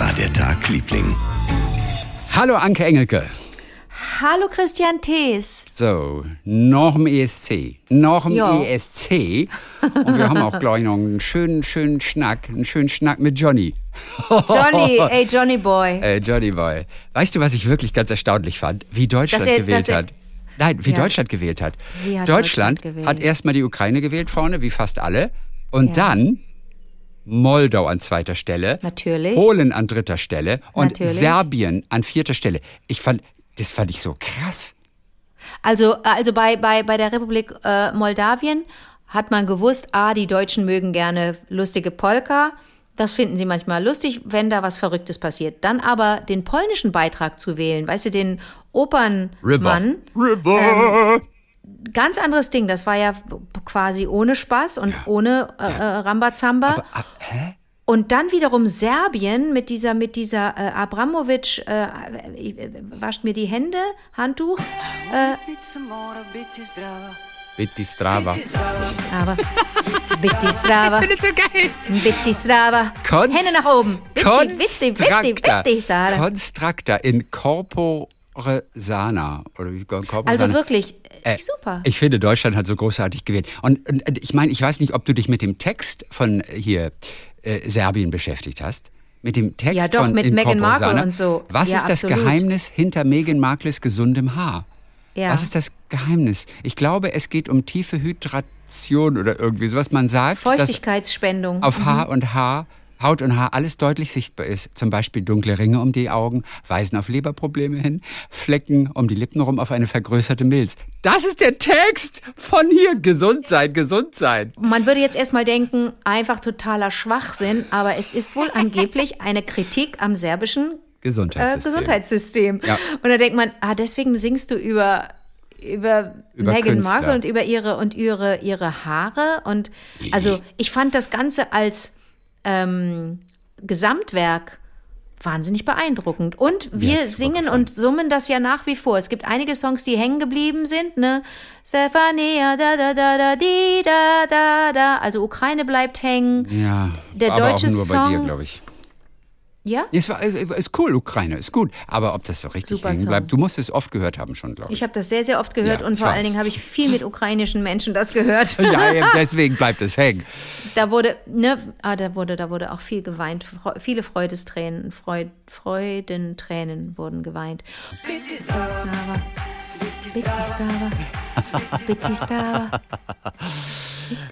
war der Tag, Liebling? Hallo Anke Engelke. Hallo Christian Thees. So, noch im ESC. Noch im Ja. ESC. Und wir haben auch gleich noch einen schönen, schönen Schnack. Einen schönen Schnack mit Johnny. Johnny, ey Johnny Boy. Äh, Johnny Boy. Weißt du, was ich wirklich ganz erstaunlich fand? Wie Deutschland er- gewählt er- hat. Nein, wie Ja. Deutschland gewählt hat. Wie hat Deutschland, Deutschland gewählt? hat erstmal die Ukraine gewählt vorne, wie fast alle. Und Ja. dann Moldau an zweiter Stelle. Natürlich. Polen an dritter Stelle. Und Natürlich. Serbien an vierter Stelle. Ich fand, das fand ich so krass. Also, also bei, bei, bei der Republik äh, Moldawien hat man gewusst, ah, die Deutschen mögen gerne lustige Polka. Das finden sie manchmal lustig, wenn da was Verrücktes passiert. Dann aber den polnischen Beitrag zu wählen, weißt du, den Opernmann. River. Ganz anderes Ding. Das war ja quasi ohne Spaß und ohne äh, äh, Rambazamba. Aber, ah, hä? Und dann wiederum Serbien mit dieser, mit dieser äh, Abramovic, äh, äh, wascht mir die Hände, Handtuch, äh, Bitti Strava. aber Bitti Strava, Das ist so geil. Bitti Strava, Konst- Hände nach oben, Strava. Constracta in corpore sana. Oder wie corpore Also sana. wirklich, Äh, super. Ich finde, Deutschland hat so großartig gewählt. Und, und ich meine, ich weiß nicht, ob du dich mit dem Text von äh, hier äh, Serbien beschäftigt hast. Mit dem Text Ja, doch, von mit Meghan Markle und so. Was Ja, ist das absolut. Geheimnis hinter Meghan Markles gesundem Haar? Ja. Was ist das Geheimnis? Ich glaube, es geht um tiefe Hydration oder irgendwie sowas. Man sagt, Feuchtigkeitsspendung. auf Haar und Haar, Haut und Haar alles deutlich sichtbar ist. Zum Beispiel dunkle Ringe um die Augen weisen auf Leberprobleme hin, Flecken um die Lippen rum auf eine vergrößerte Milz. Das ist der Text von hier. Gesund sein, gesund sein. Man würde jetzt erstmal denken, einfach totaler Schwachsinn, aber es ist wohl angeblich eine Kritik am serbischen äh, Gesundheitssystem. Gesundheitssystem. Ja. Und da denkt man, ah, deswegen singst du über über, Über Meghan. Markle und über ihre und ihre ihre Haare und also ich fand das Ganze als ähm, Gesamtwerk wahnsinnig beeindruckend und wir hat's singen und summen das ja nach wie vor. Es gibt einige Songs, die hängen geblieben sind, ne? Stefania da da da da di da da da. Also Ukraine bleibt hängen. Ja, Der aber deutsche auch nur bei dir, Song- ich. Ja? Es war, ist cool, Ukraine, ist gut. Aber ob das so richtig Super hängen Song. bleibt, du musst es oft gehört haben schon, glaube ich. Ich habe das sehr, sehr oft gehört Ja, und vor allen Dingen habe ich viel mit ukrainischen Menschen das gehört. ja, deswegen bleibt es hängen. Da wurde, ne, ah, da wurde, da wurde auch viel geweint. Fre viele Freudestränen, Freud, Freudentränen wurden geweint. Bitti Strava, Bitti Strava, Bitti Strava.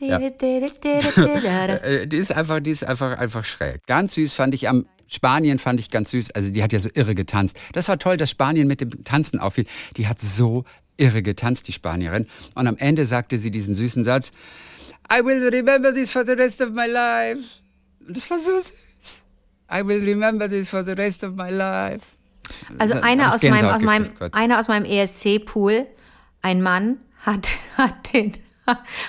Ja. Äh, die ist einfach, die ist einfach, einfach schräg. Ganz süß fand ich am Spanien fand ich ganz süß. Also die hat ja so irre getanzt. Das war toll, dass Spanien mit dem Tanzen auffiel. Die hat so irre getanzt, die Spanierin. Und am Ende sagte sie diesen süßen Satz: I will remember this for the rest of my life. Das war so süß. I will remember this for the rest of my life. Also einer aus meinem, aus meinem, gekriegt kurz. einer aus meinem ESC-Pool, ein Mann, hat, hat den,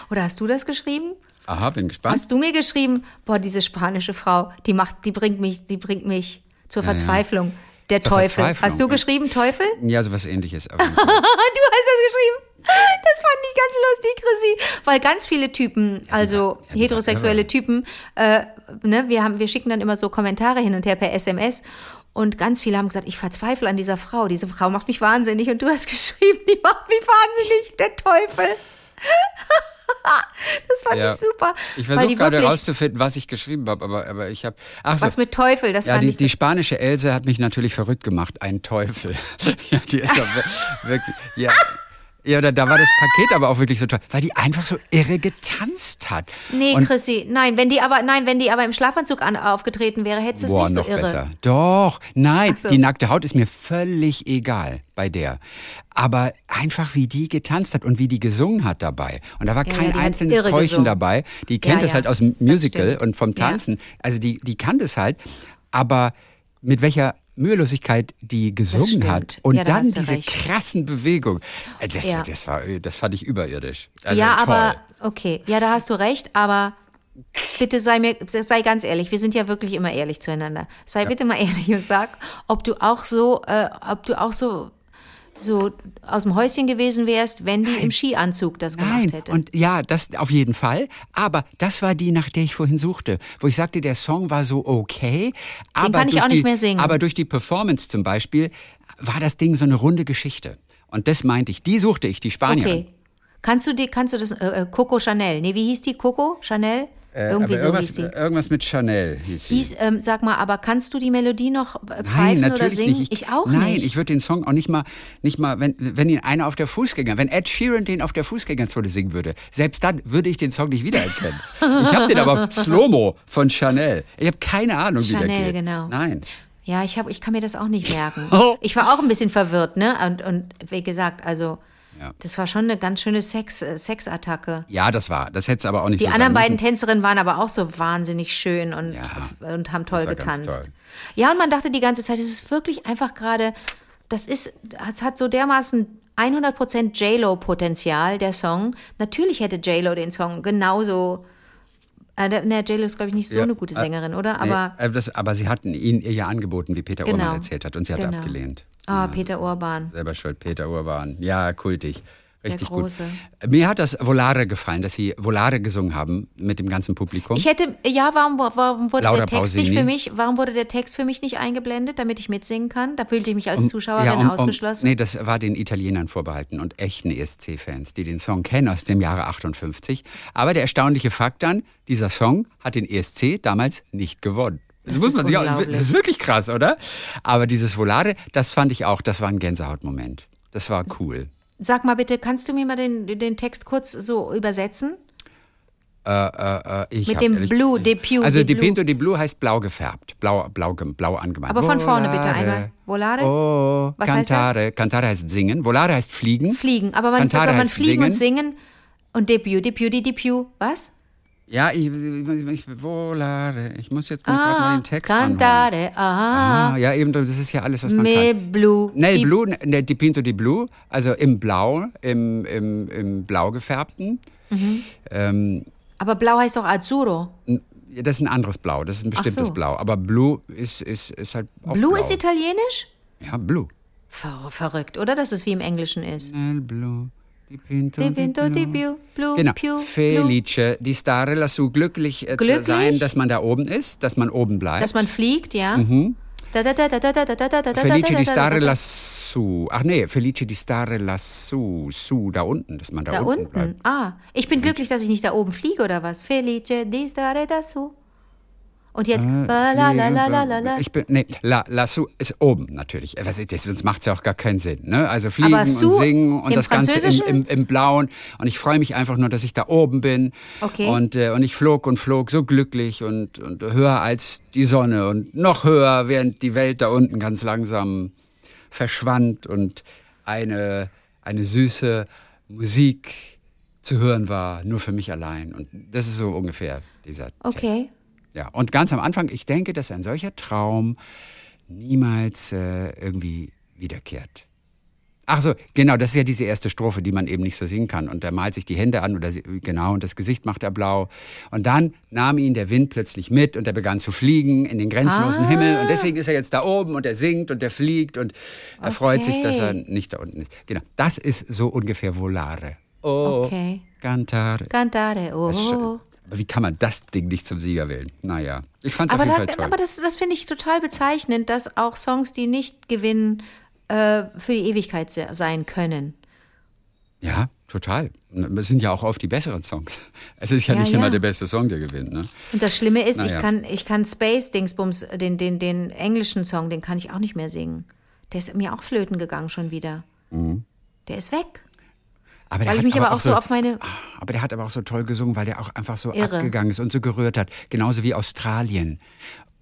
oder hast du das geschrieben? Aha, bin gespannt. Hast du mir geschrieben, boah, diese spanische Frau, die macht, die bringt mich, die bringt mich zur Ja, ja. Verzweiflung. Der Zur Teufel. Verzweiflung, Hast du geschrieben, Teufel? Ja, sowas ähnliches. Aber du hast das geschrieben. Das fand ich ganz lustig, Chrissy. Weil ganz viele Typen, also ja, heterosexuelle Typen, äh, ne, wir, haben, wir schicken dann immer so Kommentare hin und her per SMS. Und ganz viele haben gesagt, ich verzweifle an dieser Frau. Diese Frau macht mich wahnsinnig. Und du hast geschrieben, die macht mich wahnsinnig, der Teufel. das fand Ja. ich super. ich versuche gerade herauszufinden, was ich geschrieben habe, aber, aber ich habe. Ach so. Was mit Teufel, das Ja, fand die, ich. die spanische Else hat mich natürlich verrückt gemacht. Ein Teufel. ja, die ist ja wir- wirklich. Ja. Ja, da, da war das Paket aber auch wirklich so toll, weil die einfach so irre getanzt hat. nee, Und- Chrissy, nein, wenn die aber, nein, wenn die aber im Schlafanzug an, aufgetreten wäre, hättest du es nicht so noch irre. besser. Doch, nein, so. die nackte Haut ist mir völlig egal bei der. Aber einfach wie die getanzt hat und wie die gesungen hat dabei. Und da war Ja, kein ja, einzelnes Keuchen gesungen. dabei. Die kennt Ja, es ja, halt aus dem das Musical und vom. Tanzen. Also die, die kann das halt. Aber mit welcher Mühelosigkeit die gesungen hat und Ja, da dann diese recht. krassen Bewegungen. Das, Ja. das, war, das fand ich überirdisch. Also ja, toll. aber okay, ja, da hast du recht, aber bitte sei mir, sei ganz ehrlich, wir sind ja wirklich immer ehrlich zueinander. Sei bitte mal ehrlich und sag, ob du auch so, äh, ob du auch so so aus dem Häuschen gewesen wärst, wenn die Nein. im Skianzug das Nein. gemacht hätte. Und ja, das auf jeden Fall. Aber das war die, nach der ich vorhin suchte, wo ich sagte, der Song war so okay. Den aber kann ich auch die, nicht mehr singen. Aber durch die Performance zum Beispiel war das Ding so eine runde Geschichte. Und das meinte ich. Die suchte ich, die Spanierin. Okay. Kannst du die, kannst du das, äh, äh Coco Chanel? Nee, wie hieß die? Coco Chanel? Äh, Irgendwie so hieß die. Irgendwas mit Chanel hieß sie. Hieß, ähm, sag mal, aber kannst du die Melodie noch äh, pfeifen Nein, oder singen? Nicht. Ich, ich auch nein, nicht. Nein, ich würde den Song auch nicht mal, nicht mal, wenn, wenn ihn einer auf der Fußgänger, wenn Ed Sheeran den auf der Fußgängerzone singen würde, selbst dann würde ich den Song nicht wiedererkennen. ich habe den aber Slow-Mo von Chanel. Ich habe keine Ahnung, Chanel, wie der geht. genau. Nein. Ja, ich, hab, ich kann mir das auch nicht merken. Oh. Ich war auch ein bisschen verwirrt, ne? Und, und wie gesagt, also ja. Das war schon eine ganz schöne Sex, äh, Sexattacke. Ja, das war. Das hätte es aber auch nicht Die so anderen beiden Tänzerinnen waren aber auch so wahnsinnig schön und, ja, und haben toll getanzt. Toll. Ja, und man dachte die ganze Zeit, es ist wirklich einfach gerade, das ist, es hat so dermaßen 100% J-Lo-Potenzial, der Song. Natürlich hätte J-Lo den Song genauso äh, ne, J-Lo ist, glaube ich, nicht so ja, eine gute äh, Sängerin, oder? Aber, nee, äh, das, aber sie hatten ihn ihr ja angeboten, wie Peter genau, Urban erzählt hat, und sie hat genau. abgelehnt. Ah, Peter Urban. Selber schuld, Peter Urban. Ja, kultig. Richtig gut. Mir hat das Volare gefallen, dass sie Volare gesungen haben mit dem ganzen Publikum. Ich hätte, ja, warum, warum wurde Laura der Text Pausini. nicht für mich, warum wurde der Text für mich nicht eingeblendet, damit ich mitsingen kann? Da fühlte ich mich als um, Zuschauerin ja, um, ausgeschlossen. Um, nee, das war den Italienern vorbehalten und echten ESC-Fans, die den Song kennen aus dem Jahre 58. Aber der erstaunliche Fakt dann, dieser Song hat den ESC damals nicht gewonnen. Das, das muss man sich auch, das ist wirklich krass, oder? Aber dieses Volare, das fand ich auch, das war ein Gänsehautmoment. Das war cool. Sag mal bitte, kannst du mir mal den, den Text kurz so übersetzen? Äh, äh, äh Mit dem ehrlich, Blue, de Pew. Also de Pinto de Blue heißt blau gefärbt, blau, blau, blau angemalt. Aber von vorne bitte einmal. Volare? Oh, Was Cantare. Heißt das? Cantare heißt singen, Volare heißt fliegen. Fliegen, aber man, soll man fliegen singen. und singen und de Pew, de Pew, de Pew, was? Ja, ich, ich, volare. Ich muss jetzt ah, mal den Text Cantare, aha. Ah, ja, eben, das ist ja alles, was man Me kann. Blue. Nel die Blue, ne, di Pinto di Blue, also im Blau, im, im, im Blau gefärbten. Mhm. Ähm, Aber Blau heißt doch Azzurro. Das ist ein anderes Blau, das ist ein bestimmtes so. Blau. Aber Blue ist, ist, ist halt auch Blue Blau. ist italienisch? Ja, Blue. Ver verrückt, oder? Dass es wie im Englischen ist. Blue. Dipinto, Dipinto di più, blu, genau. più, Felice, di stare lassù, glücklich, äh, glücklich, zu sein, dass man da oben ist, dass man oben bleibt. Dass man fliegt, ja. Mhm. Felice di stare lassù. Ach nee, Felice di stare lassù, su, da unten, dass man da, da unten, unten bleibt. Ah, ich bin glücklich, dass ich nicht da oben fliege oder was? Felice di stare lassù. Und jetzt, äh, la, la, la, la, la, Ich bin, nee, la, la su ist oben natürlich. Das, sonst macht es ja auch gar keinen Sinn. Ne? Also fliegen und singen und das Ganze im, im, im, Blauen. Und ich freue mich einfach nur, dass ich da oben bin. Okay. Und, äh, und ich flog und flog so glücklich und, und höher als die Sonne und noch höher, während die Welt da unten ganz langsam verschwand und eine, eine süße Musik zu hören war, nur für mich allein. Und das ist so ungefähr dieser Okay. Text. Ja, und ganz am Anfang, ich denke, dass ein solcher Traum niemals äh, irgendwie wiederkehrt. Ach so, genau, das ist ja diese erste Strophe, die man eben nicht so singen kann. Und er malt sich die Hände an oder genau und das Gesicht macht er blau. Und dann nahm ihn der Wind plötzlich mit und er begann zu fliegen in den grenzenlosen ah. Himmel. Und deswegen ist er jetzt da oben und er singt und er fliegt und er okay. freut sich, dass er nicht da unten ist. Genau, das ist so ungefähr Volare. Oh, okay. Cantare. Cantare, oh. Wie kann man das Ding nicht zum Sieger wählen? Naja, ich fand es auf jeden da, Fall toll. Aber das, das finde ich total bezeichnend, dass auch Songs, die nicht gewinnen, äh, für die Ewigkeit sein können. Ja, total. Es sind ja auch oft die besseren Songs. Es ist ja, ja nicht ja. immer der beste Song, der gewinnt. Ne? Und das Schlimme ist, naja. ich kann, ich kann Space Dingsbums, den, den, den englischen Song, den kann ich auch nicht mehr singen. Der ist mir auch flöten gegangen schon wieder. Mhm. Der ist weg. Aber weil ich mich aber auch so, auf meine. Aber der hat aber auch so toll gesungen, weil der auch einfach so irre. abgegangen ist und so gerührt hat. Genauso wie Australien.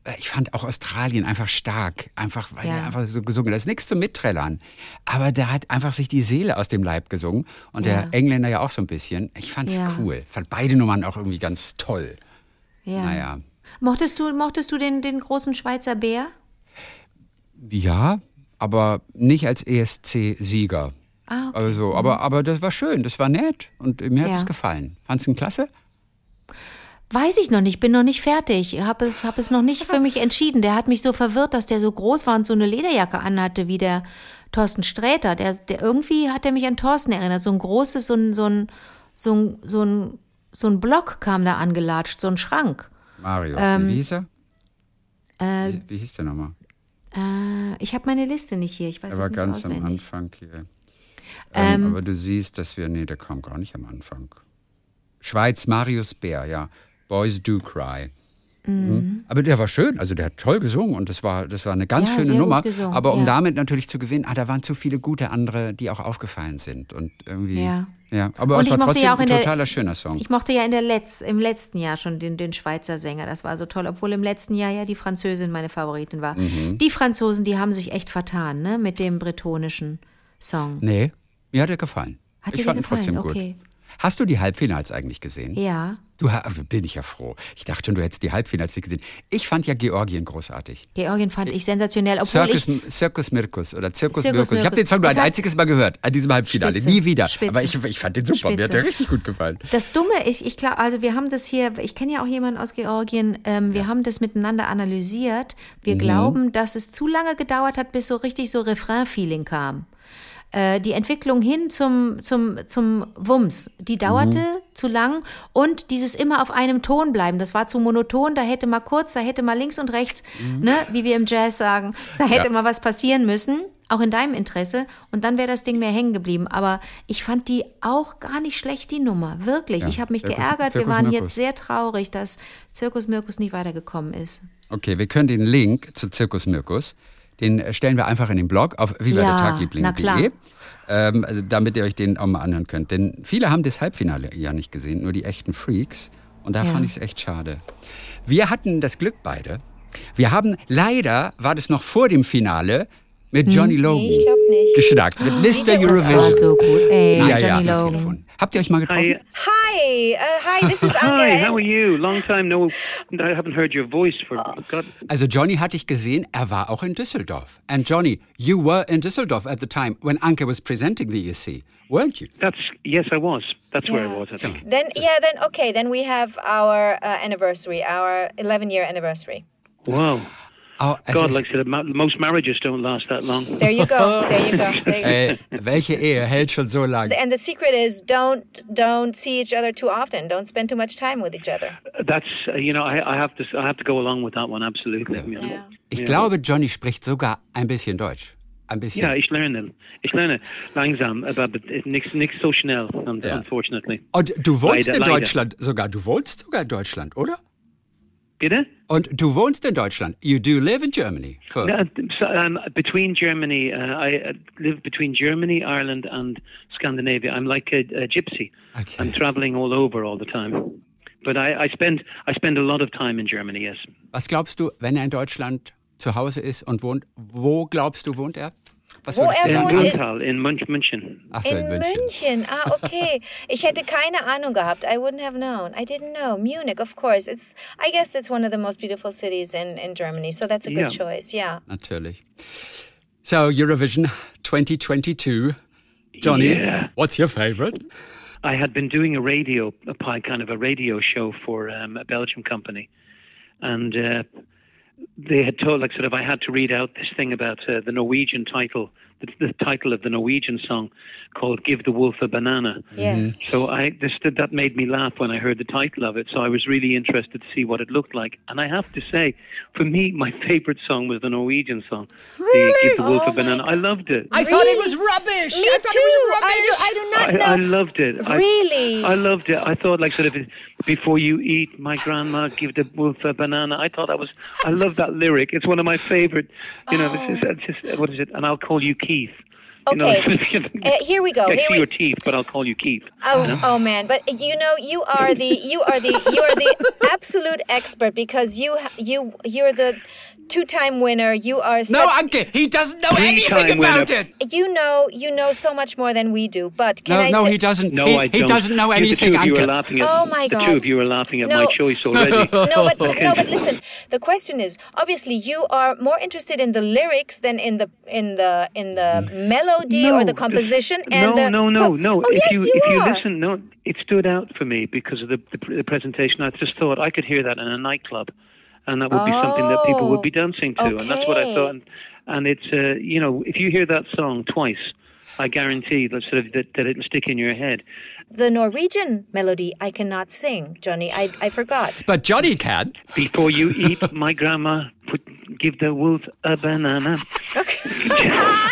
Äh, ich fand auch Australien einfach stark. Einfach, weil ja. er einfach so gesungen hat. Das ist nichts zum Mitträllern. Aber der hat einfach sich die Seele aus dem Leib gesungen. Und ja. der Engländer ja auch so ein bisschen. Ich fand's ja. cool. Fand beide Nummern auch irgendwie ganz toll. Ja. Naja. Mochtest du, mochtest du den, den großen Schweizer Bär? Ja, aber nicht als ESC-Sieger. Ah, okay. Also, aber, aber das war schön, das war nett und mir hat es gefallen. Fandest du klasse? Weiß ich noch nicht, bin noch nicht fertig. Habe es, hab es noch nicht für mich entschieden. Der hat mich so verwirrt, dass der so groß war und so eine Lederjacke anhatte wie der Thorsten Sträter. Der, der irgendwie hat er mich an Thorsten erinnert. So ein großes, so ein, so ein, so ein, so ein, so ein Block kam da angelatscht, so ein Schrank. Mario, ähm, wie hieß er? Äh, wie, wie, hieß der nochmal? Äh, ich habe meine Liste nicht hier. Ich weiß er war nicht ganz am Anfang hier. Ähm, ähm, aber du siehst, dass wir, nee, der kam gar nicht am Anfang. Schweiz, Marius Bär, ja. Boys Do Cry. Mhm. Aber der war schön, also der hat toll gesungen und das war, das war eine ganz Ja, schöne Nummer. gesungen, aber um ja. damit natürlich zu gewinnen, ah, da waren zu viele gute andere, die auch aufgefallen sind. Und irgendwie. Ja. ja. Aber Und es ich war mochte trotzdem ja auch ein der- totaler schöner Song. Ich mochte ja in der Letz-, im letzten Jahr schon den, den Schweizer Sänger. Das war so toll, obwohl im letzten Jahr ja die Französin meine Favoritin war. Mhm. Die Franzosen, die haben sich echt vertan, ne, mit dem bretonischen Song. nee, mir hat er gefallen. Hat ich fand ihn gefallen? trotzdem gut. Okay. Hast du die Halbfinals eigentlich gesehen? Ja. Du bin ich ja froh. Ich dachte schon, du hättest die Halbfinals nicht gesehen. Ich fand ja Georgien großartig. Georgien fand ich sensationell, Circus, ich. Circus Mirkus oder Circus, Circus Mirkus. Ich habe den Song nur ein einziges Mal gehört, an diesem Halbfinale. Spitze. Nie wieder. Spitze. Aber ich, ich fand den super. Mir hat der Spitze. richtig gut gefallen. Das Dumme, ich, ich glaube, also wir haben das hier, ich kenne ja auch jemanden aus Georgien, ähm, wir haben das miteinander analysiert. Wir Mhm. glauben, dass es zu lange gedauert hat, bis so richtig so Refrain-Feeling kam. Äh, die Entwicklung hin zum, zum, zum Wumms, die dauerte Mhm. zu lang und dieses immer auf einem Ton bleiben, das war zu monoton, da hätte mal kurz, da hätte mal links und rechts, ne, wie wir im Jazz sagen, da hätte Mhm. Ja. mal was passieren müssen, auch in deinem Interesse und dann wäre das Ding mehr hängen geblieben. Aber ich fand die auch gar nicht schlecht, die Nummer, wirklich. Ja, ich habe mich Zirkus- geärgert, wir Zirkus waren Mirkus. jetzt sehr traurig, dass Zirkus Mirkus nicht weitergekommen ist. Okay, wir können den Link zu Circus Mirkus, den stellen wir einfach in den Blog auf Ja, vivadertagliebling.de, klar. ähm, also damit ihr euch den auch mal anhören könnt. Denn viele haben das Halbfinale ja nicht gesehen, nur die echten Freaks. Und da Ja. fand ich es echt schade. Wir hatten das Glück beide. Wir haben, leider war das noch vor dem Finale, mit Johnny Logan Hm? ich geschnackt. Mit Mr. Das war Eurovision. so gut. Ey, ja, ja, Johnny am Logan. Habt ihr euch mal getroffen? Hi, Hi, uh, hi. This is Anke. hi. How are you? Long time no. I haven't heard your voice for God. Also Johnny hatte ich gesehen, er war auch in Düsseldorf. And Johnny, you were in Düsseldorf at the time when Anke was presenting the ESC, weren't you? That's yes, I was. That's where I was. I think. Then yeah, then okay, then we have our uh, anniversary, our 11 year anniversary. Wow. Oh, God, ist, like I said, most marriages don't last that long. There you go. There you go. There you äh, welche Ehe hält schon so lange? And the secret is don't don't see each other too often. Don't spend too much time with each other. That's uh, you know, I, I have to I have to go along with that one absolutely. you know. Ich glaube, Johnny spricht sogar ein bisschen Deutsch. Ein bisschen. Yeah, ich lerne. Ich lerne langsam, aber nichts so schnell, un- Ja. unfortunately. Und du wohnst Leider, in leider. Deutschland sogar. Du wohnst sogar in Deutschland, oder? Bitte? Und du wohnst in Deutschland. You do live in Germany. For, Uh, so, um, between Germany, uh, I uh, live between Germany, Ireland, and Scandinavia. I'm like a, a gypsy. Okay. I'm traveling all over all the time. But I, I spend I spend a lot of time in Germany. Yes. Was glaubst du, wenn er in Deutschland zu Hause ist und wohnt, wo glaubst du, wohnt er? Was Wo würdest du er In wohnt, sagen? in- Antal, in Münch, München. Ach so, In München. Ah, okay. Ich hätte keine Ahnung gehabt. I wouldn't have known. I didn't know. Munich, of course. It's I guess it's one of the most beautiful cities in, in Germany. So that's a good Yeah. choice. Yeah. Natürlich. So, Eurovision 2022. Johnny, Yeah. what's your favorite? I had been doing a radio, a kind of a radio show for um, a Belgian company, and uh, they had told, like, sort of, I had to read out this thing about uh, the Norwegian title, the, the title of the Norwegian song called "Give the Wolf a Banana." Yes. Mm-hmm. So I this, that made me laugh when I heard the title of it. So I was really interested to see what it looked like. And I have to say, for me, my favorite song was the Norwegian song, the "Give the Wolf Oh a Banana." I loved it. I thought it was rubbish. Me I thought too. it was I do. I do not I, know. I loved it. Really? I, loved it. I thought like sort of before you eat, my grandma give the wolf a banana. I thought that was. I love that lyric. It's one of my favorite. You know, this is it's just what is it? And I'll call you Keith. You Okay. know, Uh, here we go. I Here see we- your teeth, but I'll call you Keith. Oh, oh man! But you know, you are the you are the you are the absolute expert because you you you're the two-time winner. You are no, Anke. He doesn't know anything about winner. it. You know, you know so much more than we do. But can no, I no, say- he doesn't. No, he, I don't. doesn't know You- anything, The two of you are laughing at, Oh, my the God. two of you are laughing at No. my choice already. no, but no, but listen. The question is, obviously, you are more interested in the lyrics than in the in the in the melody or the No, composition. no, and the no, no, no. Oh, if yes, you, you if you listen, no, it stood out for me because of the, the, the presentation. I just thought I could hear that in a nightclub, and that would be something that people would be dancing to, and that's what I thought. And, and it's, uh, you know, if you hear that song twice, I guarantee that sort of that, that it'll stick in your head. the Norwegian melody, I cannot sing, Johnny. I I forgot. But Johnny can. Before you eat, my grandma put give the wolf a banana.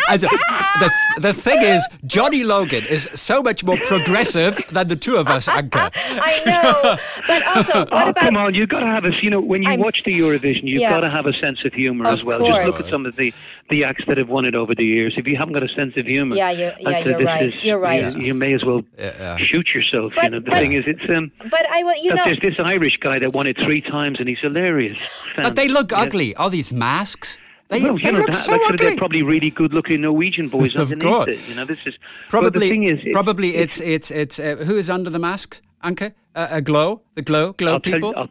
Also, the, the thing is, Johnny Logan is so much more progressive than the two of us, Anke. I know, but also, what oh, about? come on! You've got to have a, you know, when you I'm watch s- the Eurovision, you've yeah. got to have a sense of humor Of as well. Just look at some of the the acts that have won it over the years. If you haven't got a sense of humor, Yeah, you're- yeah, you're this right. is- You're right. You, you may as well yeah. shoot yourself. But- you know, the but- thing is, it's um. But I will, you know. there's this Irish guy that won it three times, and he's hilarious. But they look Yeah. Ugly. All these masks. They, well, they you know, look that, so like, They're probably really good-looking Norwegian boys Of underneath course. it. You know, this is Probably, the thing is, it's, probably it's it's it's uh, who is under the masks, Anke? Uh, a glow, the glow, glow I'll, tell people. you,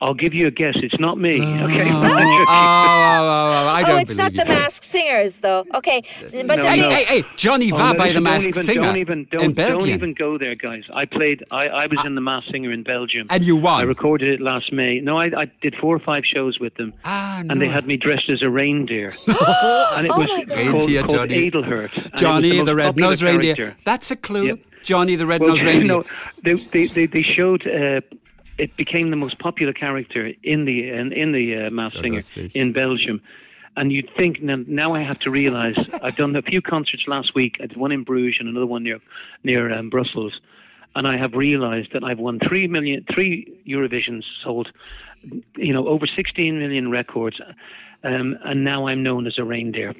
I'll, I'll give you a guess. It's not me. Okay. oh, oh, oh, I oh, don't it's not believe the you. masked singers, though. Okay, but No, the Hey, no. hey, hey, Johnny Oh, Va no, by the listen, Masked don't even, Singer Don't even, don't, in don't even go there, guys. I played. I, I was in the Masked Singer in Belgium. And you won. I recorded it last May. No, I, I did four or five shows with them. Ah, no. And they had me dressed as a reindeer. and it Oh was my called, Reindeer called Johnny. Adelhert. And it was Johnny the, the, red-nosed reindeer. That's a clue. Yep. Johnny the red-nosed you reindeer. know, they, they, they, they showed. Uh, it became the most popular character in the in, in the uh, Masked So Singer in Belgium. And you'd think now, now I have to realise I've done a few concerts last week. I did one in Bruges and another one near near um, Brussels, and I have realised that I've won three million, three Eurovisions, sold, you know, over 16 million records, um, and now I'm known as a reindeer.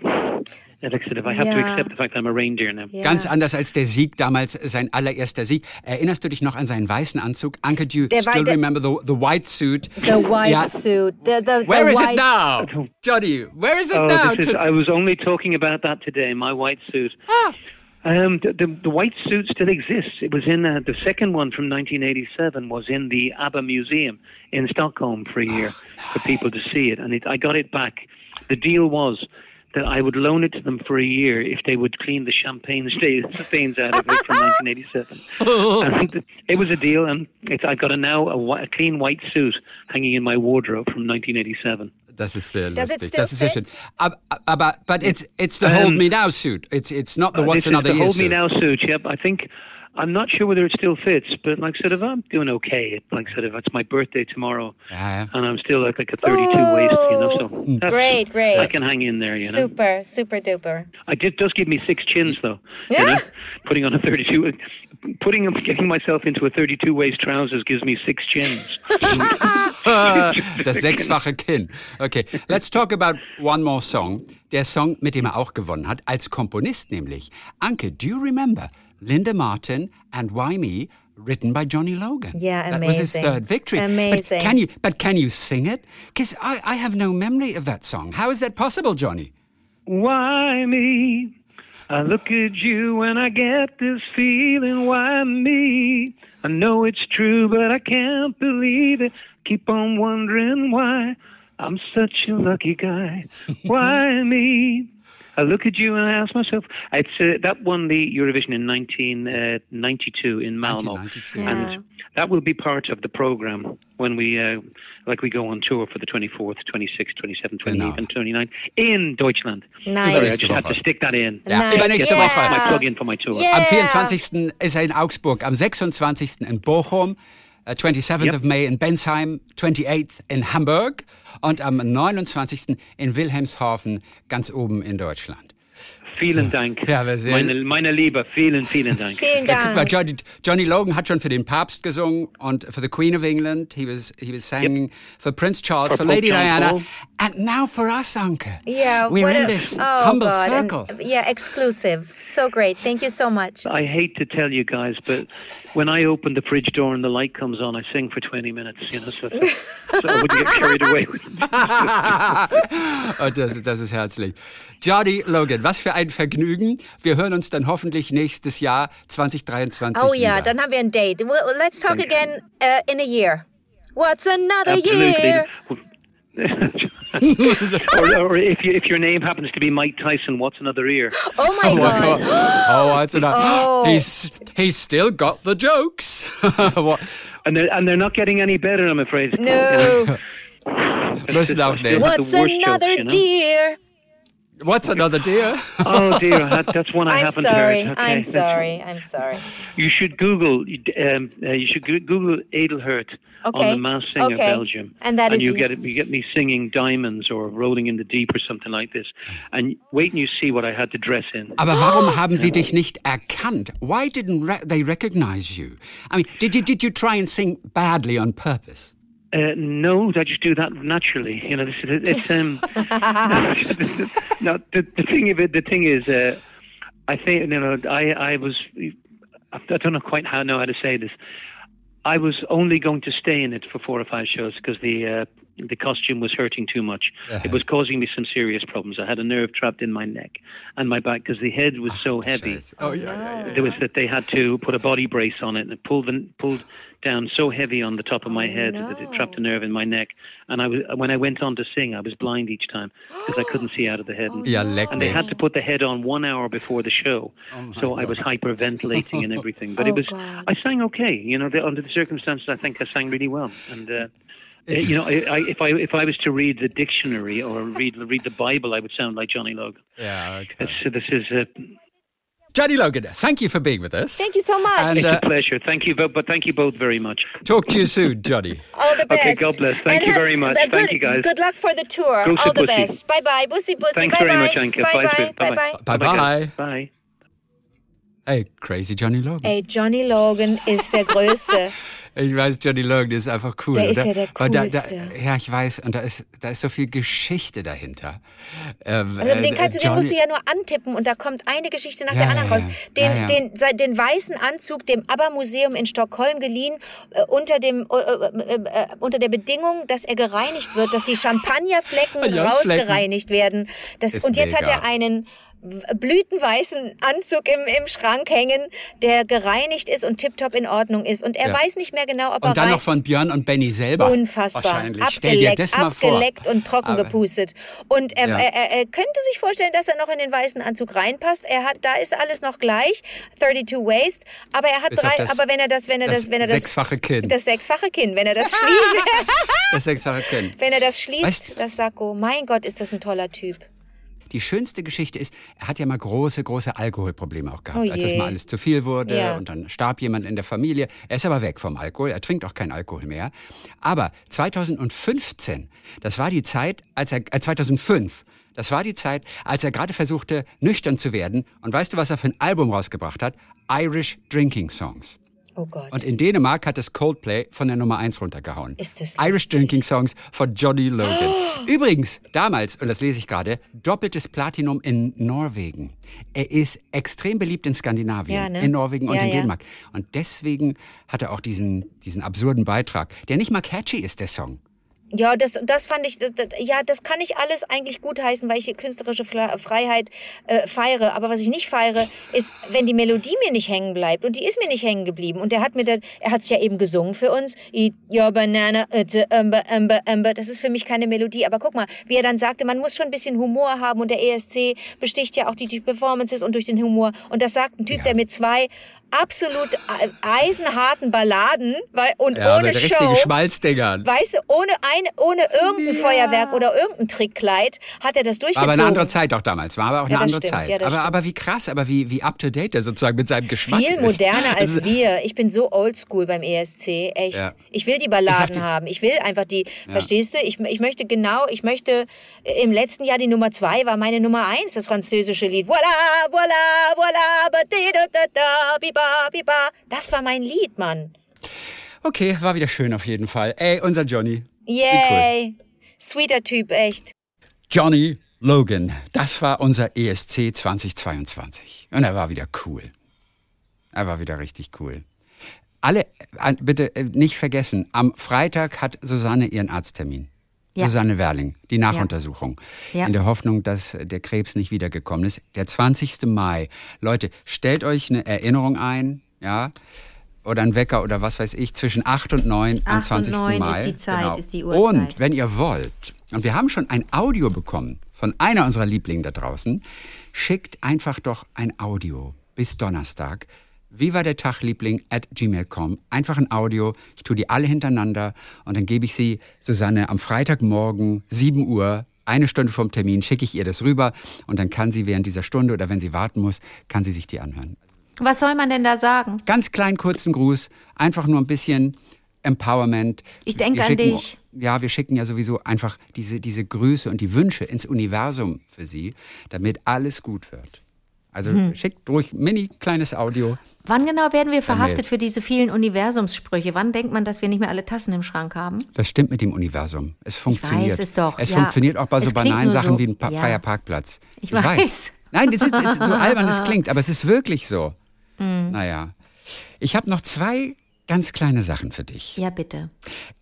Like I have to Yeah. accept the fact that I'm a reindeer now. Ganz anders als der Sieg damals, sein allererster Sieg. Erinnerst du dich noch an seinen weißen Anzug? Anke, do you Der still remember the, the white suit? the white Ja. suit, the the, Where the is white, it now? Johnny, where is it Oh, now? is, To- I was only talking about that today. My white suit. Ah. Um, the, the, the white suit still exists. It was in uh, the second one from 1987 was in the ABBA Museum in Stockholm for a year for people to see it, and it, I got it back. The deal was that I would loan it to them for a year if they would clean the champagne stains out of it from 1987. and it was a deal, and it's, I've got a now a, a clean white suit hanging in my wardrobe from 1987. Das ist sehr Does it lustig. still das ist sehr schön. Aber, aber, but it's, it's the Hold Um, Me Now suit. It's, it's not the Uh, What's Another the Year Hold suit. Me Now suit. Yep, I think I'm not sure whether it still fits, but like sort of I'm doing okay. Like sort of it's my birthday tomorrow, Ja, ja. and I'm still like like a 32 waist, you know. So Mm. that's- Great, great. I can hang in there, you know. super, super duper. I did does give me six chins though. you Yeah. know, putting on a 32, putting getting myself into a 32 waist trousers gives me six chins. Das sechsfache Kinn. Okay, let's talk about one more song. Der Song, mit dem er auch gewonnen hat, als Komponist nämlich. Anke, do you remember Linda Martin and Why Me, written by Johnny Logan? Yeah, amazing. That was his third victory. Amazing. But can you, but can you sing it? Because I, I have no memory of that song. How is that possible, Johnny? Why me? I look at you and I get this feeling. Why me? I know it's true, but I can't believe it. Keep on wondering why. I'm such a lucky guy. Why me? I look at you and I ask myself. It's uh, that won the Eurovision in 1992 in Malmo, 1992. Yeah. and that will be part of the program when we, uh, like, we go on tour for the 24th, 26th, 27th, 28th, and 29th in Deutschland. Nice. Sorry, I just had to stick that in. Ja, Nice. übernächste Yeah. Woche. My plug in for my tour. Yeah. Am 24. ist er in Augsburg, am 26. in Bochum, äh, 27th Yep. of May in Bensheim, 28th in Hamburg und am 29. in Wilhelmshaven, ganz oben in Deutschland. Vielen Dank. Ja, aber sehr- meine, meine Liebe, vielen, vielen Dank. Vielen Ja, guck mal, Dank. Johnny, Johnny Logan hat schon für den Papst gesungen und for the Queen of England. He was he was singing for Prince Charles, For for, Lady John Diana, Paul. and now for us, Anke. Yeah, we're in a- this oh, humble God, and- circle. yeah, exclusive. So great. Thank you so much. I hate to tell you guys, but when I open the fridge door and the light comes on, I sing for 20 minutes, you know, so, so I wouldn't get carried away with oh, das, das ist herzlich. Johnny Logan, was für ein Vergnügen. Wir hören uns dann hoffentlich nächstes Jahr 2023 Oh yeah, wieder. dann haben wir ein Date. Well, let's talk you. again uh, in a year. What's another Absolutely. year? or, or if, you, if your name happens to be Mike Tyson, what's another ear? Oh my God. oh, that's enough. Oh. He's he's still got the jokes. What- And they're, and they're not getting any better, I'm afraid. No. Müssen auch nehmen. What's another jokes, you know? dear? What's another dear? Oh dear, that, that's one I I'm haven't sorry. heard. Okay, I'm that's- sorry. I'm sorry. You should Google. Um, uh, you should Google Adelhert Okay, on the Mass Singer okay. Belgium, And that is- you get. You get me singing Diamonds or Rolling in the Deep or something like this. And wait and you see what I had to dress in. Aber warum haben sie dich nicht erkannt? Why didn't re they recognize you? I mean, did you did you try and sing badly on purpose? Uh, no, I just do that naturally. You know, this is it's um. no, the, the thing of it, the thing is, uh, I think you know, I I was, I don't know quite how know how to say this. I was only going to stay in it for four or five shows because the uh, the costume was hurting too much. It was causing me some serious problems. I had a nerve trapped in my neck and my back because the head was so heavy. Scheiße. Oh ja, ja, ja. There was that they had to put a body brace on it and it pulled the, pulled down so heavy on the top of my head that it trapped a nerve in my neck. And I was when I went on to sing, I was blind each time because I couldn't see out of the head. And, Ja, leck and they had to put the head on one hour before the show, so I was hyperventilating and everything. But it Oh, was God. I sang okay. You know, the, under the circumstances, I think I sang really well. And uh, you know, I, I, if I if I was to read the dictionary or read read the Bible, I would sound like Johnny Logan. Yeah, okay. It's, this is uh, Johnny Logan, thank you for being with us. Thank you so much. And it's uh, a pleasure. Thank you, but, but thank you both very much. talk to you soon, Johnny. All the best. Okay, God bless. Thank And you have- very much. uh, Thank you, guys. Good luck for the tour. Bussy, All the bussy. best. Bye bye. Bussy, bussy. Thanks bye very bye. much, Anke. Bye Bye, bye. Bye Bye-bye. bye. Bye bye. Bye. Hey, crazy Johnny Logan. Ey, Johnny Logan ist der Größte. Ich weiß, Johnny Logan ist einfach cool. Der ist ja der Aber da, da, Coolste. ja, ich weiß. Und da ist, da ist so viel Geschichte dahinter. Ähm, Also den, äh, kannst du, den Johnny- musst du ja nur antippen und da kommt eine Geschichte nach Ja, der anderen ja, raus. Den, Ja. Den, se- den weißen Anzug dem ABBA-Museum in Stockholm geliehen, äh, unter, dem, äh, äh, äh, unter der Bedingung, dass er gereinigt wird, dass die Champagnerflecken rausgereinigt werden. Das, und jetzt hat mega. er einen blütenweißen Anzug im, im Schrank hängen, der gereinigt ist und tiptop in Ordnung ist. Und er Ja. weiß nicht mehr genau, ob er Und dann noch von Björn und Benny selber. Unfassbar. Wahrscheinlich. Stell dir Abgeleckt, das mal vor. abgeleckt und trocken Aber- gepustet. Und er, Ja. er, er, er könnte sich vorstellen, dass er noch in den weißen Anzug reinpasst. Er hat, da ist alles noch gleich, 32 Waist. Aber er hat Bis drei, das- aber wenn er das, wenn er das das, wenn er das, sechsfache Kinn. das sechsfache Kinn, wenn er das schließt, Das sechsfache Kind. wenn er das schließt, Weißt- das Sakko, mein Gott, ist das ein toller Typ. Die schönste Geschichte ist, er hat ja mal große, große Alkoholprobleme auch gehabt. Oh als das mal alles zu viel wurde Ja. und dann starb jemand in der Familie. Er ist aber weg vom Alkohol, er trinkt auch keinen Alkohol mehr. Aber 2015, das war die Zeit, als er, äh, 2005, das war die Zeit, als er gerade versuchte, nüchtern zu werden. Und weißt du, was er für ein Album rausgebracht hat? Irish Drinking Songs. Oh Gott. Und in Dänemark hat das Coldplay von der Nummer 1 runtergehauen. Ist das Irish lustig. Drinking Songs von Johnny Logan. Übrigens, damals, und das lese ich gerade, doppeltes Platinum in Norwegen. Er ist extrem beliebt in Skandinavien, Ja, ne? in Norwegen und Ja, in ja. Dänemark. Und deswegen hat er auch diesen, diesen absurden Beitrag, der nicht mal catchy ist, der Song. Ja, das, das fand ich, das, das, ja, das kann ich alles eigentlich gutheißen, weil ich die künstlerische Freiheit äh, feiere. Aber was ich nicht feiere, ist, wenn die Melodie mir nicht hängen bleibt. Und die ist mir nicht hängen geblieben. Und der hat mir, da, er hat es ja eben gesungen für uns. Eat your banana, it's a umber, umber, umber. Das ist für mich keine Melodie. Aber guck mal, wie er dann sagte, man muss schon ein bisschen Humor haben. Und der ESC besticht ja auch die, die Performances und durch den Humor. Und das sagt ein Typ, der mit zwei absolut eisenharten Balladen weil, und Ja, ohne mit Show. richtigen Schmalzdingern. Weißt du, ohne, eine, ohne irgendein Feuerwerk oder irgendein Trickkleid hat er das War durchgezogen. aber eine andere Zeit auch damals. War aber auch Ja, eine andere stimmt. Zeit. Ja, aber, stimmt. aber wie krass, aber wie, wie up to date er sozusagen mit seinem Geschmack Viel ist. moderner als Also, wir. Ich bin so oldschool beim ESC, echt. Ja. Ich will die Ich Balladen dir- haben. Ich will einfach die, verstehst du? Ich, ich möchte genau, ich möchte, äh, im letzten Jahr die Nummer zwei war meine Nummer eins, das französische Lied. Voila, voila, voila, ba, di, da, da, da, biba, biba. Das war mein Lied, Mann. Okay, war wieder schön auf jeden Fall. Ey, unser Johnny. Yay. Sweeter Typ, echt. Johnny Logan. Das war unser ESC 2022. Und er war wieder cool. Er war wieder richtig cool. Alle, äh, bitte äh, nicht vergessen, am Freitag hat Susanne ihren Arzttermin. Ja. Susanne Werling, die Nachuntersuchung. Ja. In der Hoffnung, dass der Krebs nicht wiedergekommen ist. Der 20. Mai. Leute, stellt euch eine Erinnerung ein, ja, oder ein Wecker oder was weiß ich, zwischen 8 und 9 am 8 und 20. 9 Mai. ist die Zeit, genau. ist die Uhrzeit. Und wenn ihr wollt, und wir haben schon ein Audio bekommen von einer unserer Lieblinge da draußen, schickt einfach doch ein Audio bis Donnerstag. Wie war der Tag, Liebling, at gmail.com. Einfach ein Audio. Ich tue die alle hintereinander und dann gebe ich sie Susanne am Freitagmorgen, 7 Uhr, eine Stunde vom Termin, schicke ich ihr das rüber und dann kann sie während dieser Stunde oder wenn sie warten muss, kann sie sich die anhören. Was soll man denn da sagen? Ganz kleinen, kurzen Gruß, einfach nur ein bisschen Empowerment. Ich denke an schicken- dich. Ja, wir schicken ja sowieso einfach diese, diese Grüße und die Wünsche ins Universum für sie, damit alles gut wird. Also Hm. schickt ruhig mini kleines Audio. Wann genau werden wir Mail. verhaftet für diese vielen Universumssprüche? Wann denkt man, dass wir nicht mehr alle Tassen im Schrank haben? Das stimmt mit dem Universum. Es funktioniert. weiß es doch, Es ja. funktioniert auch bei so Es banalen Sachen so, wie ein pa ja. freier Parkplatz. Ich weiß. Nein, das ist, das ist so albern, es klingt, aber es ist wirklich so. Mhm. Naja. Ich habe noch zwei ganz kleine Sachen für dich. Ja, bitte.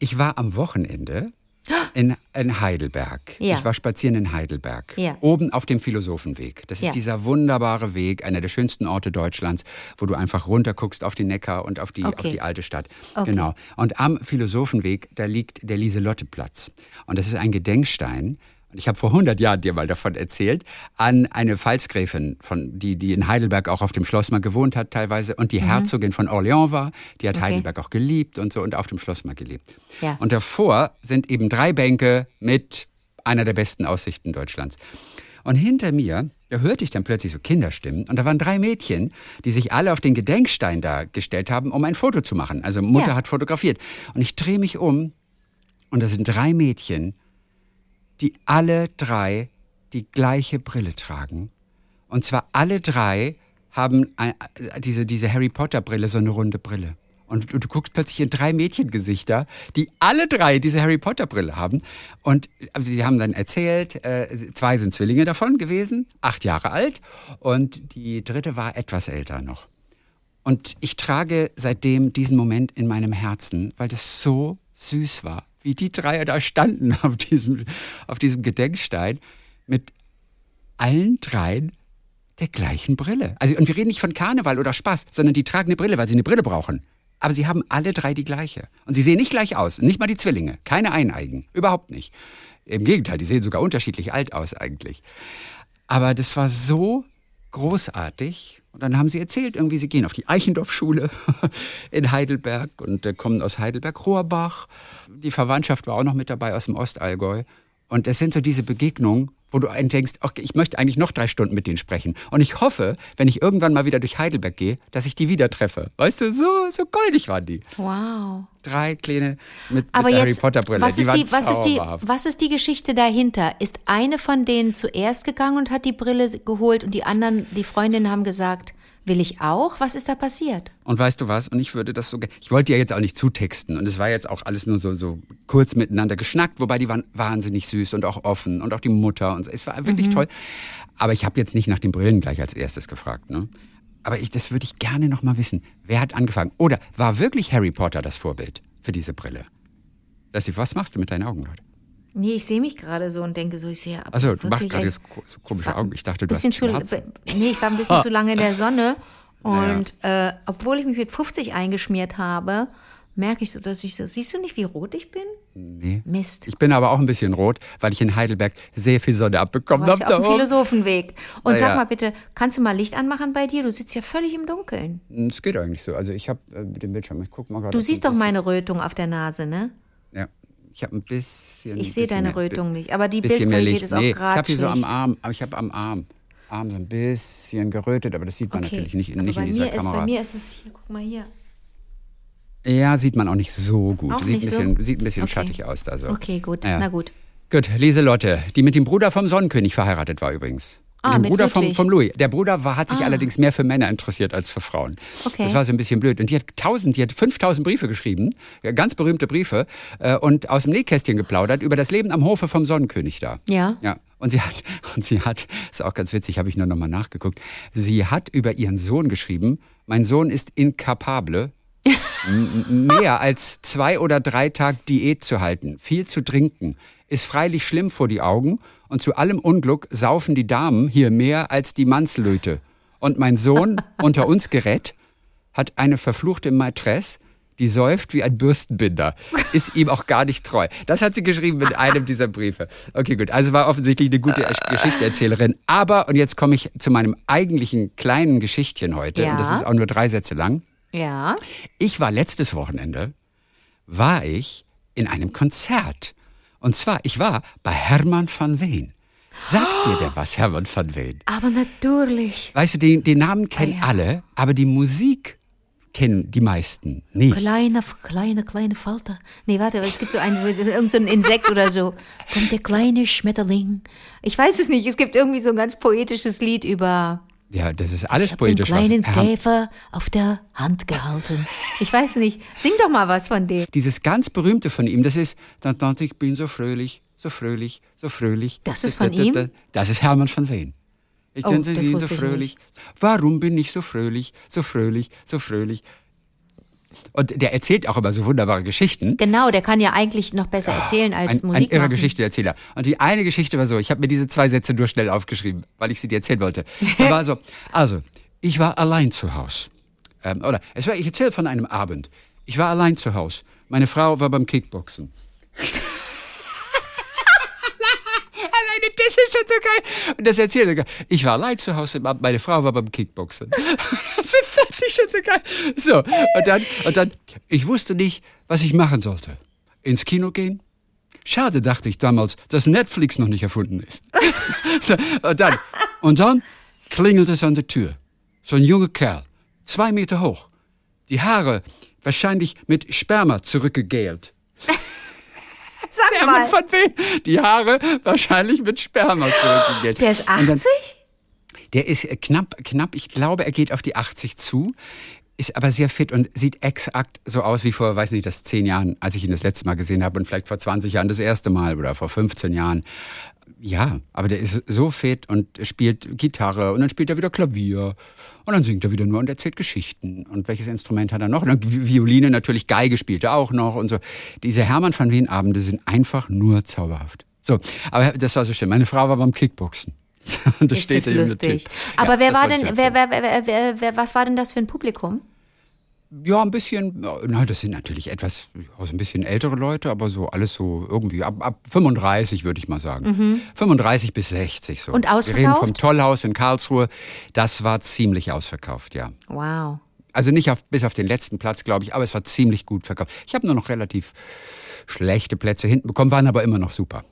Ich war am Wochenende in, in Heidelberg. Ja. Ich war spazieren in Heidelberg. Ja. Oben auf dem Philosophenweg. Das ist Ja. dieser wunderbare Weg, einer der schönsten Orte Deutschlands, wo du einfach runterguckst auf den Neckar und auf die, Okay. auf die alte Stadt. Okay. Genau. Und am Philosophenweg, da liegt der Lieselotteplatz. Und das ist ein Gedenkstein. Ich habe vor 100 Jahren dir mal davon erzählt, an eine Pfalzgräfin, von, die, die in Heidelberg auch auf dem Schloss mal gewohnt hat teilweise und die Herzogin von Orléans war. Die hat Mhm. Okay. Heidelberg auch geliebt und so und auf dem Schloss mal gelebt. Ja. Und davor sind eben drei Bänke mit einer der besten Aussichten Deutschlands. Und hinter mir, da hörte ich dann plötzlich so Kinderstimmen und da waren drei Mädchen, die sich alle auf den Gedenkstein da gestellt haben, um ein Foto zu machen. Also Mutter Ja. hat fotografiert. Und ich drehe mich um und da sind drei Mädchen, die alle drei die gleiche Brille tragen. Und zwar alle drei haben ein, diese, diese Harry Potter Brille, so eine runde Brille. Und du, guckst plötzlich in drei Mädchengesichter, die alle drei diese Harry Potter Brille haben. Und also sie haben dann erzählt, äh, zwei sind Zwillinge davon gewesen, acht Jahre alt. Und die dritte war etwas älter noch. Und ich trage seitdem diesen Moment in meinem Herzen, weil das so süß war, wie die drei da standen auf diesem, auf diesem Gedenkstein mit allen dreien der gleichen Brille. Also, und wir reden nicht von Karneval oder Spaß, sondern die tragen eine Brille, weil sie eine Brille brauchen. Aber sie haben alle drei die gleiche. Und sie sehen nicht gleich aus, nicht mal die Zwillinge, keine Eineigen, überhaupt nicht. Im Gegenteil, die sehen sogar unterschiedlich alt aus eigentlich. Aber das war so großartig. Und dann haben sie erzählt, irgendwie, sie gehen auf die Eichendorff-Schule in Heidelberg und äh, kommen aus Heidelberg-Rohrbach. Die Verwandtschaft war auch noch mit dabei aus dem Ostallgäu. Und es sind so diese Begegnungen, wo du denkst, okay, ich möchte eigentlich noch drei Stunden mit denen sprechen. Und ich hoffe, wenn ich irgendwann mal wieder durch Heidelberg gehe, dass ich die wieder treffe. Weißt du, so, so goldig waren die. Wow. Drei kleine mit, Aber mit jetzt, Harry Potter Brille. was die ist, die, was, ist die, was ist die Geschichte dahinter? Ist eine von denen zuerst gegangen und hat die Brille geholt und die anderen, die Freundinnen haben gesagt, will ich auch? Was ist da passiert? Und weißt du was? Und ich würde das so. Ich wollte ja jetzt auch nicht zutexten. Und es war jetzt auch alles nur so, so kurz miteinander geschnackt, wobei die waren wahnsinnig süß und auch offen und auch die Mutter. Und so. es war wirklich toll. Aber ich habe jetzt nicht nach den Brillen gleich als erstes gefragt. Ne? Aber ich, das würde ich gerne noch mal wissen. Wer hat angefangen? Oder war wirklich Harry Potter das Vorbild für diese Brille? Dass sie, was machst du mit deinen Augen gerade? Nee, ich sehe mich gerade so und denke so, ich sehe aber Also du machst gerade so komische Augen. Ich dachte, du hast zu, Schmerzen. nee, ich war ein bisschen zu lange in der Sonne Naja. und äh, obwohl ich mich mit 50 eingeschmiert habe, Merke ich so, dass ich so. Siehst du nicht, wie rot ich bin? Nee. Mist. Ich bin aber auch ein bisschen rot, weil ich in Heidelberg sehr viel Sonne abbekommen habe. ja auch einen Philosophenweg. Und Na sag ja. mal bitte, kannst du mal Licht anmachen bei dir? Du sitzt ja völlig im Dunkeln. Es geht eigentlich so. Also ich habe äh, den Bildschirm, ich guck mal gerade. Du siehst doch meine Rötung auf der Nase, ne? Ja, ich habe ein bisschen. Ich sehe deine mehr- Rötung nicht. Aber die Bildqualität ist auch nee, Ich gerade habe hier so am. Arm, aber ich habe am Arm, Arm so ein bisschen gerötet, aber das sieht man Okay. natürlich nicht, in- nicht bei in dieser mir ist, Kamera. Bei mir ist es hier, guck mal hier. Ja, sieht man auch nicht so gut. Auch sieht, nicht ein bisschen, so? sieht ein bisschen Okay. schattig aus. Da so. Okay, gut. Ja. Na gut. Gut, Lieselotte, die mit dem Bruder vom Sonnenkönig verheiratet war übrigens. Ah, mit dem Bruder vom, vom Louis. Der Bruder war, hat sich Ah. allerdings mehr für Männer interessiert als für Frauen. Okay. Das war so ein bisschen blöd. Und die hat tausend, die hat 5000 Briefe geschrieben, ganz berühmte Briefe, äh, und aus dem Nähkästchen geplaudert über das Leben am Hofe vom Sonnenkönig da. Ja. Ja. Und sie hat, und sie hat, ist auch ganz witzig, habe ich nur noch mal nachgeguckt. Sie hat über ihren Sohn geschrieben, mein Sohn ist inkapable, mehr als zwei oder drei Tag Diät zu halten, viel zu trinken, ist freilich schlimm vor die Augen und zu allem Unglück saufen die Damen hier mehr als die Mannslöte. Und mein Sohn, unter uns gerät, hat eine verfluchte Maitresse, die säuft wie ein Bürstenbinder, ist ihm auch gar nicht treu. Das hat sie geschrieben mit einem dieser Briefe. Okay, gut. Also war offensichtlich eine gute Geschichteerzählerin. Aber, und jetzt komme ich zu meinem eigentlichen kleinen Geschichtchen heute, Ja. und das ist auch nur drei Sätze lang. Ja. Ich war letztes Wochenende, war ich in einem Konzert. Und zwar, ich war bei Hermann van Veen. Sagt dir der was, Hermann van Veen? Aber natürlich. Weißt du, den, den Namen kennen Ah, ja. alle, aber die Musik kennen die meisten nicht. Kleine, kleine, kleine Falter. Nee, warte, es gibt so ein, irgend so ein Insekt oder so. Kommt der kleine Schmetterling. Ich weiß es nicht. Es gibt irgendwie so ein ganz poetisches Lied über Ja, das ist alles den poetisch. was- kleinen Käfer auf der Hand gehalten. Ich weiß nicht. Sing doch mal was von dem. Dieses ganz berühmte von ihm, das ist, ich bin so fröhlich, so fröhlich, so fröhlich. Das ist von ihm? da. Das ist Hermann van Veen. Ich Oh, sie sehen, so ich fröhlich. Warum bin ich so fröhlich, so fröhlich, so fröhlich? Und der erzählt auch immer so wunderbare Geschichten. Genau, der kann ja eigentlich noch besser erzählen als ein, Musik ein irrer. Geschichteerzähler. Und die eine Geschichte war so, ich habe mir diese zwei Sätze nur schnell aufgeschrieben, weil ich sie dir erzählen wollte. Sie war so, also, ich war allein zu Hause. Ähm, oder, es war, ich erzähle von einem Abend. Ich war allein zu Hause. Meine Frau war beim Kickboxen. das ist schon so geil. Und das erzählt er. Ich war allein zu Hause, meine Frau war beim Kickboxen. Das ist fertig schon so geil. So, und dann, und dann, ich wusste nicht, was ich machen sollte. Ins Kino gehen? Schade, dachte ich damals, dass Netflix noch nicht erfunden ist. und, dann, und dann klingelt es an der Tür. So ein junger Kerl, zwei Meter hoch. Die Haare wahrscheinlich mit Sperma zurückgegelt. Mal, von wen? Die Haare wahrscheinlich mit Sperma zurückgegelt. der ist Und dann- 80? der ist äh, knapp, knapp, ich glaube, er geht auf die 80 zu, ist aber sehr fit und sieht exakt so aus wie vor, weiß nicht, das zehn Jahren, als ich ihn das letzte Mal gesehen habe und vielleicht vor 20 Jahren das erste Mal oder vor 15 Jahren. Ja, aber der ist so fit und spielt Gitarre und dann spielt er wieder Klavier und dann singt er wieder nur und erzählt Geschichten. Und welches Instrument hat er noch? Und dann Violine natürlich, Geige spielt er auch noch und so. Diese Hermann van Ween Abende sind einfach nur zauberhaft. So, aber das war so schön. Meine Frau war beim Kickboxen. Das Ist steht das lustig. Tipp. Aber Ja, wer war denn, wer, wer, wer, was war denn das für ein Publikum? Ja, ein bisschen, na, das sind natürlich etwas, also ein bisschen ältere Leute, aber so alles so irgendwie ab, ab 35, würde ich mal sagen. 35 bis 60 so. Mhm. Und Wir reden ausverkauft? vom Tollhaus in Karlsruhe. Das war ziemlich ausverkauft, ja. Wow. Also nicht auf, bis auf den letzten Platz, glaube ich, aber es war ziemlich gut verkauft. Ich habe nur noch relativ schlechte Plätze hinten bekommen, waren aber immer noch super.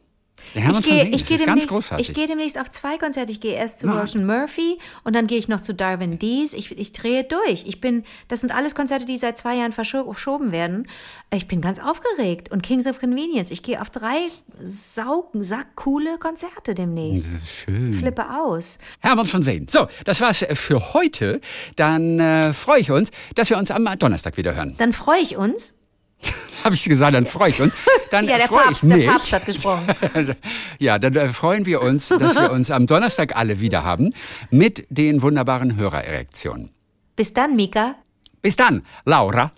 Der Hermann Ich gehe, ich, gehe demnächst, großartig. ich gehe demnächst auf zwei Konzerte. Ich gehe erst zu. Roshan Murphy und dann gehe ich noch zu Darwin Dees. Ich, ich drehe durch. Ich bin, das sind alles Konzerte, die seit zwei Jahren verscho- verschoben werden. Ich bin ganz aufgeregt. Und Kings of Convenience. Ich gehe auf drei sau, sackcoole Konzerte demnächst. das ist schön. Flippe aus. Hermann von Ween. So, das war's für heute. Dann äh, freue ich uns, dass wir uns am Donnerstag wieder hören. Dann freue ich uns. habe ich gesagt, dann freue ich uns. Dann ja, der, Papst, der Papst hat gesprochen. ja, dann äh, freuen wir uns, dass wir uns am Donnerstag alle wieder haben mit den wunderbaren Hörererektionen. Bis dann, Mika. Bis dann, Laura.